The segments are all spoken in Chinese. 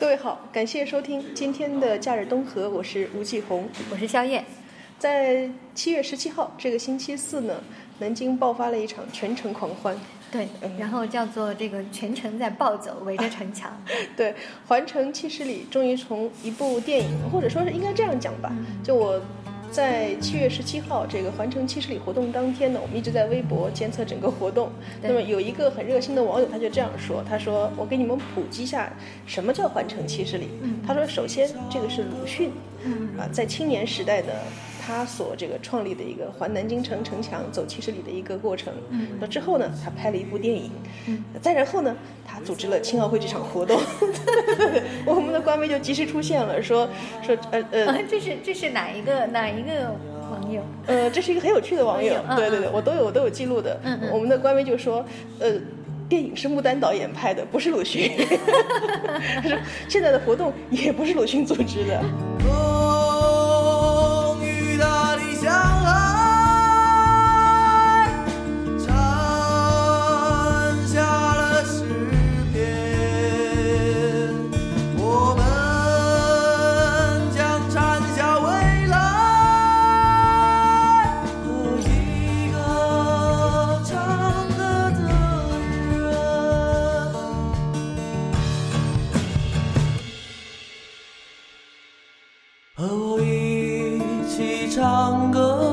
各位好，感谢收听今天的假日东河，我是吴继红。我是肖燕。在七月十七号这个星期四呢，南京爆发了一场全城狂欢。对，然后叫做这个全城在暴走，围着城墙。对，环城七十里终于从一部电影，或者说是应该这样讲吧，就我。在七月十七号这个环城七十里活动当天呢，我们一直在微博监测整个活动。那么有一个很热心的网友，他就这样说：“他说我给你们普及一下什么叫环城七十里。他说，首先这个是鲁迅，啊，在青年时代的。”他所这个创立的一个环南京城城墙走七十里的一个过程，嗯。那之后呢，他拍了一部电影，嗯。再然后呢，他组织了青奥会这场活动，我们的官微就及时出现了，说说呃呃，这是这是哪一个哪一个网友？呃，这是一个很有趣的网友，对对对，我都有我都有记录的，我们的官微就说，呃，电影是穆丹导演拍的，不是鲁迅，他说现在的活动也不是鲁迅组织的。唱歌。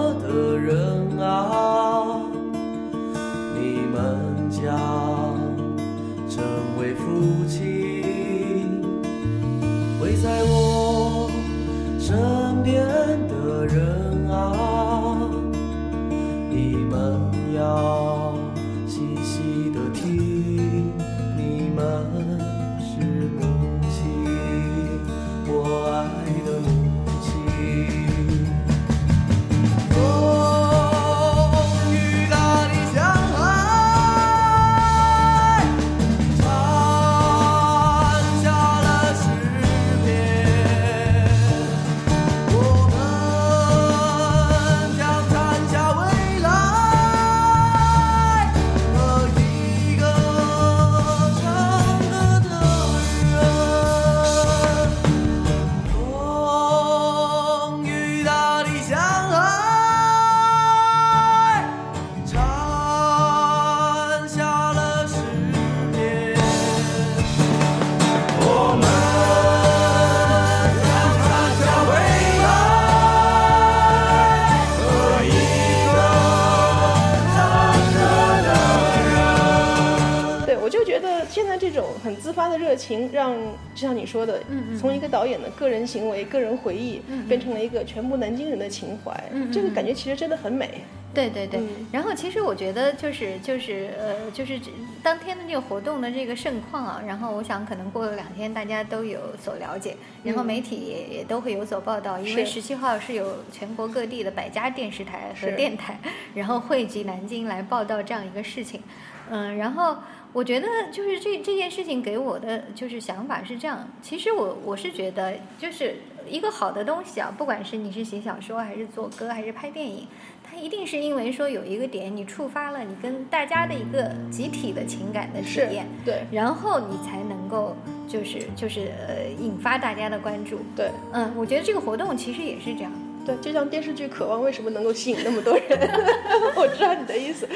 情让就像你说的，从一个导演的个人行为、个人回忆，变成了一个全部南京人的情怀。这个感觉其实真的很美。对对对。然后其实我觉得就是就是呃就是当天的这个活动的这个盛况啊，然后我想可能过了两天大家都有所了解，然后媒体也也都会有所报道，因为十七号是有全国各地的百家电视台和电台，然后汇集南京来报道这样一个事情。嗯，然后。我觉得就是这这件事情给我的就是想法是这样，其实我我是觉得就是一个好的东西啊，不管是你是写小说还是做歌还是拍电影，它一定是因为说有一个点你触发了你跟大家的一个集体的情感的体验，对，然后你才能够就是就是呃引发大家的关注，对，嗯，我觉得这个活动其实也是这样。对，就像电视剧《渴望》为什么能够吸引那么多人？我知道你的意思。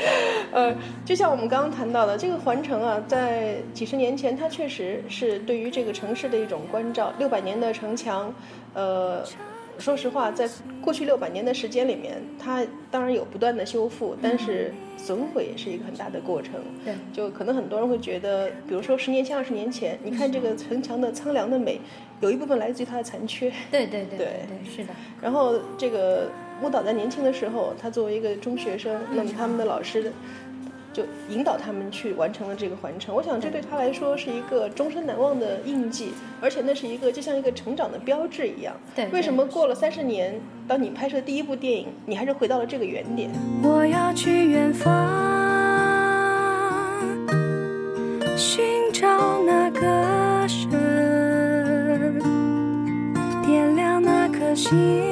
呃，就像我们刚刚谈到的，这个环城啊，在几十年前，它确实是对于这个城市的一种关照。六百年的城墙，呃。说实话，在过去六百年的时间里面，它当然有不断的修复，但是损毁也是一个很大的过程。对，就可能很多人会觉得，比如说十年前、二十年前，你看这个城墙的苍凉的美，有一部分来自于它的残缺。对对 对对，是的。然后这个木岛在年轻的时候，他作为一个中学生，那么他们的老师。就引导他们去完成了这个环城，我想这对他来说是一个终身难忘的印记，而且那是一个就像一个成长的标志一样。对，为什么过了三十年，当你拍摄第一部电影，你还是回到了这个原点？我要去远方，寻找那个神，点亮那颗心，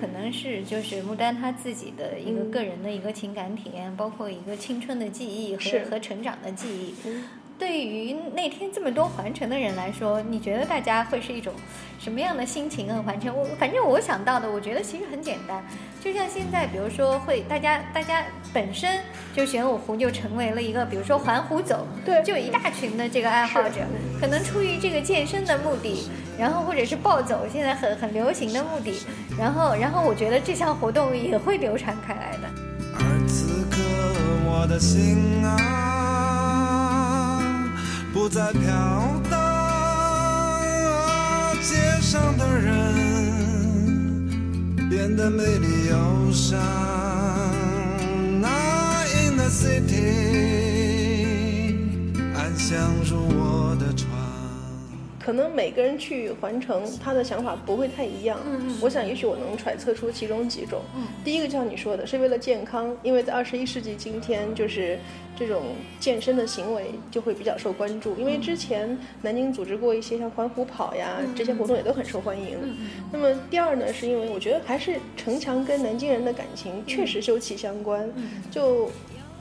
可能是就是牡丹他自己的一个个人的一个情感体验，包括一个青春的记忆和和成长的记忆。嗯对于那天这么多环城的人来说，你觉得大家会是一种什么样的心情啊？环城，我反正我想到的，我觉得其实很简单，就像现在，比如说会大家大家本身就玄武湖就成为了一个，比如说环湖走，对就有一大群的这个爱好者，可能出于这个健身的目的，然后或者是暴走，现在很很流行的目的，然后然后我觉得这项活动也会流传开来的。而此刻我的心啊，不再飘荡，街上的人变得美丽忧伤。Now in the city，安详如我。可能每个人去环城，他的想法不会太一样。我想也许我能揣测出其中几种。嗯第一个就像你说的，是为了健康，因为在二十一世纪今天，就是这种健身的行为就会比较受关注。因为之前南京组织过一些像环湖跑呀、这些活动也都很受欢迎。嗯那么第二呢，是因为我觉得还是城墙跟南京人的感情确实休戚相关。嗯就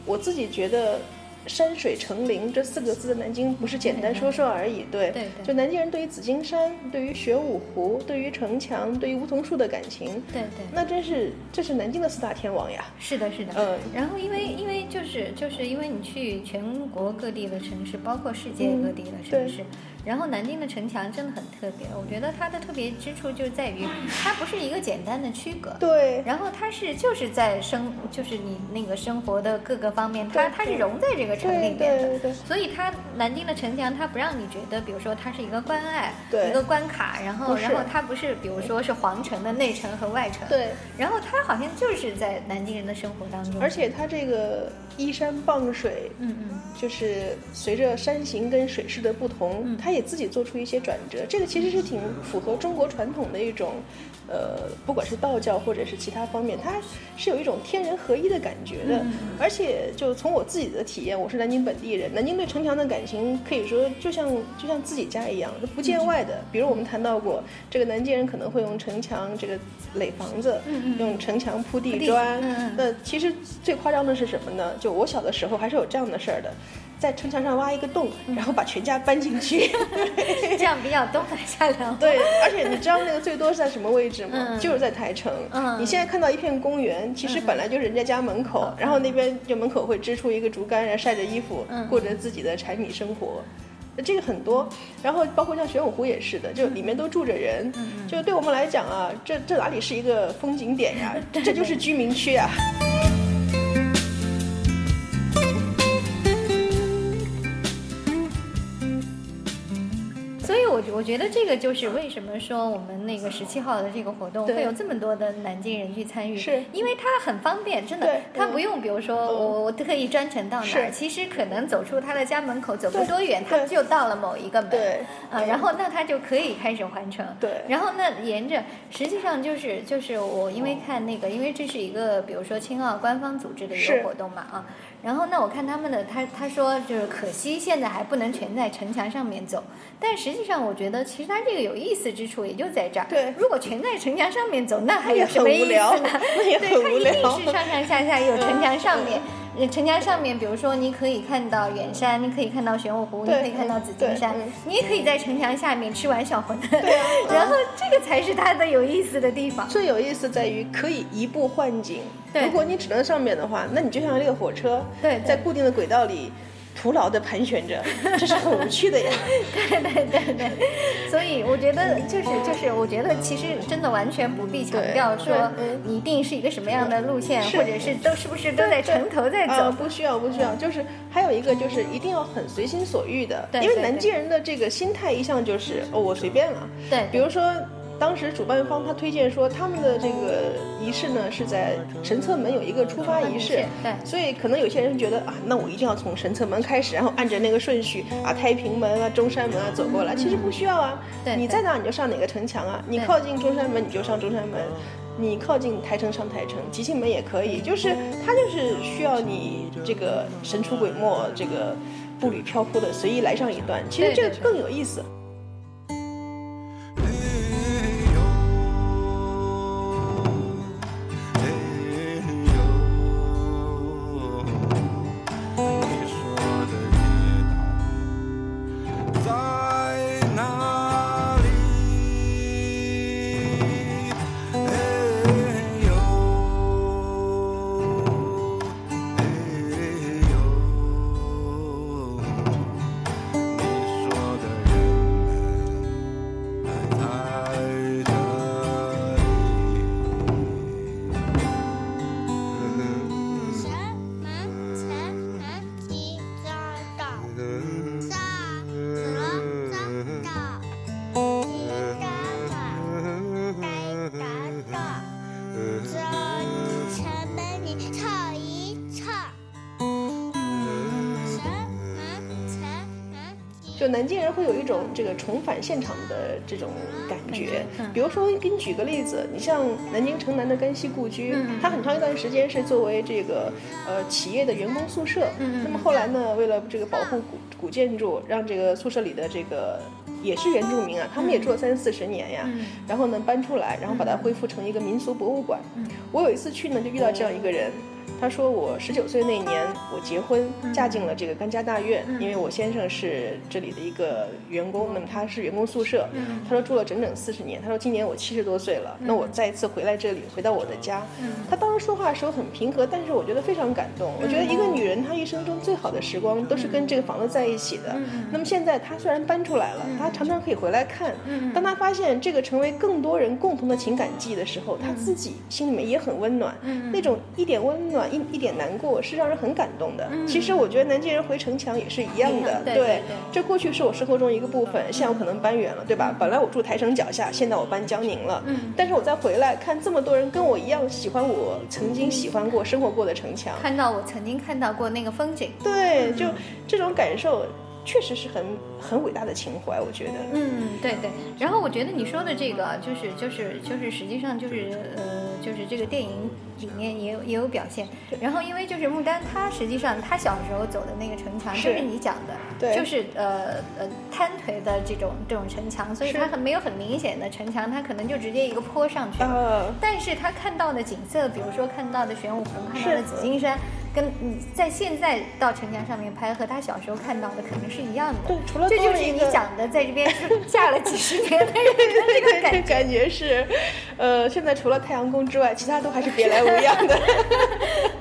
我自己觉得。山水成林这四个字的南京不是简单说说而已，对，对对就南京人对于紫金山、对于玄武湖、对于城墙、对于梧桐树的感情，对对。那真是这是南京的四大天王呀。是的，是的。嗯然后因为因为就是就是因为你去全国各地的城市，包括世界各地的城市，然后南京的城墙真的很特别。我觉得它的特别之处就在于，它不是一个简单的区隔。对，然后它是就是在生，就是你那个生活的各个方面，它它是融在这个城里面的。对对所以它南京的城墙，它不让你觉得，比如说它是一个关隘，对一个关卡，然后然后它不是，比如说是皇城的内城和外城，对，然后它好像就是在南京人的生活当中，而且它这个依山傍水，嗯嗯。就是随着山形跟水势的不同，嗯它也自己做出一些转折。这个其实是挺符合中国传统的一种，呃，不管是道教或者是其他方面，它是有一种天人合一的感觉的。嗯而且就从我自己的体验，我是南京本地人，南京对城墙的感情可以说就像就像自己家一样，是不见外的。比如我们谈到过，这个南京人可能会用城墙这个垒房子，用城墙铺地地砖。那其实最夸张的是什么呢？就我小的时候还是有这样的事儿的。在城墙上挖一个洞，然后把全家搬进去。这样比较冬暖夏凉。对，而且你知道那个最多是在什么位置吗？嗯就是在台城。嗯你现在看到一片公园，其实本来就是人家家门口，然后那边就门口会支出一个竹竿，然后晒着衣服，嗯过着自己的柴米生活。这个很多，然后包括像玄武湖也是的，就里面都住着人，嗯就对我们来讲啊，这这哪里是一个风景点呀？这就是居民区啊。我觉得这个就是为什么说我们那个十七号的这个活动会有这么多的南京人去参与，是因为它很方便，真的它不用比如说我我特意专程到哪儿，其实可能走出他的家门口走不多远，他就到了某一个门，对啊，然后那他就可以开始环城，对。然后那沿着实际上就是就是我因为看那个，因为这是一个比如说青奥官方组织的一个活动嘛啊，然后那我看他们的他他说就是可惜现在还不能全在城墙上面走，但实际上我觉得其实他这个有意思之处也就在这儿。对。如果全在城墙上面走，那还有什么意思很无聊。呢？那也对，很无它一定是上上下下有城墙上面城墙上面，比如说你可以看到远山，你可以看到玄武湖，你可以看到紫金山嗯，你也可以在城墙下面吃完小馄饨。对啊 然后这个才是它的有意思的地方。最有意思在于可以移步换景。对如果你只能上面的话，那你就像列火车，对对在固定的轨道里。徒劳的盘旋着，这是很无趣的呀。对对对对，所以我觉得就是就是，我觉得其实真的完全不必强调说嗯你一定是一个什么样的路线，或者是都是不是都在城头在呃，走。不需要，不需要，就是还有一个就是一定要很随心所欲的，因为南京人的这个心态一向就是哦，我随便了。对，比如说，当时主办方他推荐说他们的这个仪式呢是在神策门有一个出发仪式，对所以可能有些人觉得啊，那我一定要从神策门开始，然后按着那个顺序啊，太平门啊、中山门啊走过来。其实不需要啊，对对你在哪你就上哪个城墙啊，你靠近中山门你就上中山门。你靠近台城上台城，吉庆门也可以，就是它就是需要你这个神出鬼没，这个步履飘忽的随意来上一段，其实这个更有意思。你南京人会有一种这个重返现场的这种感觉嗯。比如说，给你举个例子，你像南京城南的甘溪故居它很长一段时间是作为这个呃企业的员工宿舍。那么后来呢，为了这个保护古古建筑，让这个宿舍里的这个也是原住民啊，他们也住了三四十年呀。嗯然后呢，搬出来，然后把它恢复成一个民俗博物馆。嗯我有一次去呢，就遇到这样一个人。他说我十九岁那年我结婚，嫁进了这个甘家大院，因为我先生是这里的一个员工，那么他是员工宿舍。他说住了整整四十年。他说今年我七十多岁了，那我再一次回来这里，回到我的家。他当时说话的时候很平和，但是我觉得非常感动。我觉得一个女人她一生中最好的时光都是跟这个房子在一起的。那么现在她虽然搬出来了，她常常可以回来看。当她发现这个成为更多人共同的情感记忆的时候，她自己心里面也很温暖。那种一点温暖，一一点难过，是让人很感动的。其实我觉得南京人回城墙也是一样的。对对对这过去是我生活中一个部分，现在我可能搬远了，对吧？本来我住台城脚下，现在我搬江宁了。嗯但是我再回来看这么多人跟我一样喜欢我曾经喜欢过、生活过的城墙，看到我曾经看到过那个风景。对，就这种感受，确实是很很伟大的情怀，我觉得。嗯，对对。然后我觉得你说的这个啊，就是就是就是实际上就是呃，就是这个电影里面也有也有表现。然后因为就是穆丹，他实际上他小时候走的那个城墙，就是你讲的，对就是呃呃摊腿的这种这种城墙，所以是它很没有很明显的城墙，他可能就直接一个坡上去但是他看到的景色，比如说看到的玄武湖，看到的紫金山，跟你在现在到城墙上面拍和他小时候看到的可能是一样的。对除了这就是你讲的，在这边是 嫁了几十年的人的这个感觉。感觉是，呃，现在除了太阳宫之外，其他都还是别来无恙的。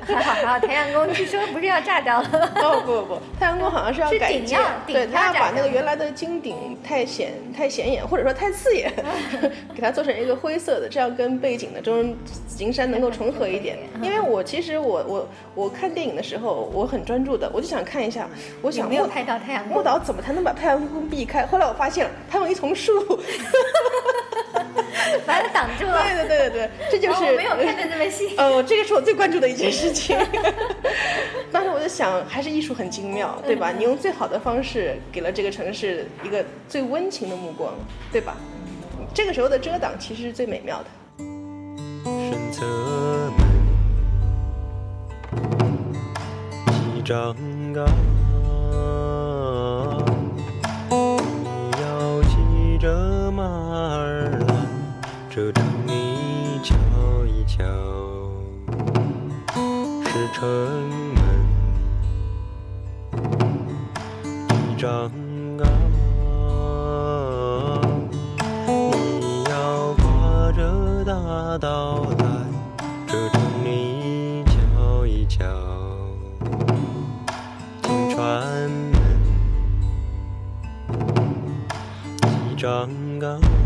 还好还好，太阳宫据说不是要炸掉了。哦不不不，太阳宫好像是要是改建顶，顶对，要他要把那个原来的金顶太显太显眼，或者说太刺眼，给它做成一个灰色的，这样跟背景的中紫金山能够重合一点。因为我其实我我我看电影的时候，我很专注的，我就想看一下，我想没有拍到太阳宫？莫导怎么才能把太阳宫避开？后来我发现了，他用一丛树。把它挡住了。对对对对对，这就是、哦我没有看的那么细。呃，这个是我最关注的一件事情。当时我就想，还是艺术很精妙，对吧？嗯你用最好的方式给了这个城市一个最温情的目光，对吧？这个时候的遮挡其实是最美妙的。神策门几丈高，你要记着这城里瞧一瞧，是城门一张啊。你要跨着大道来，这城里瞧一瞧，进船门一张啊。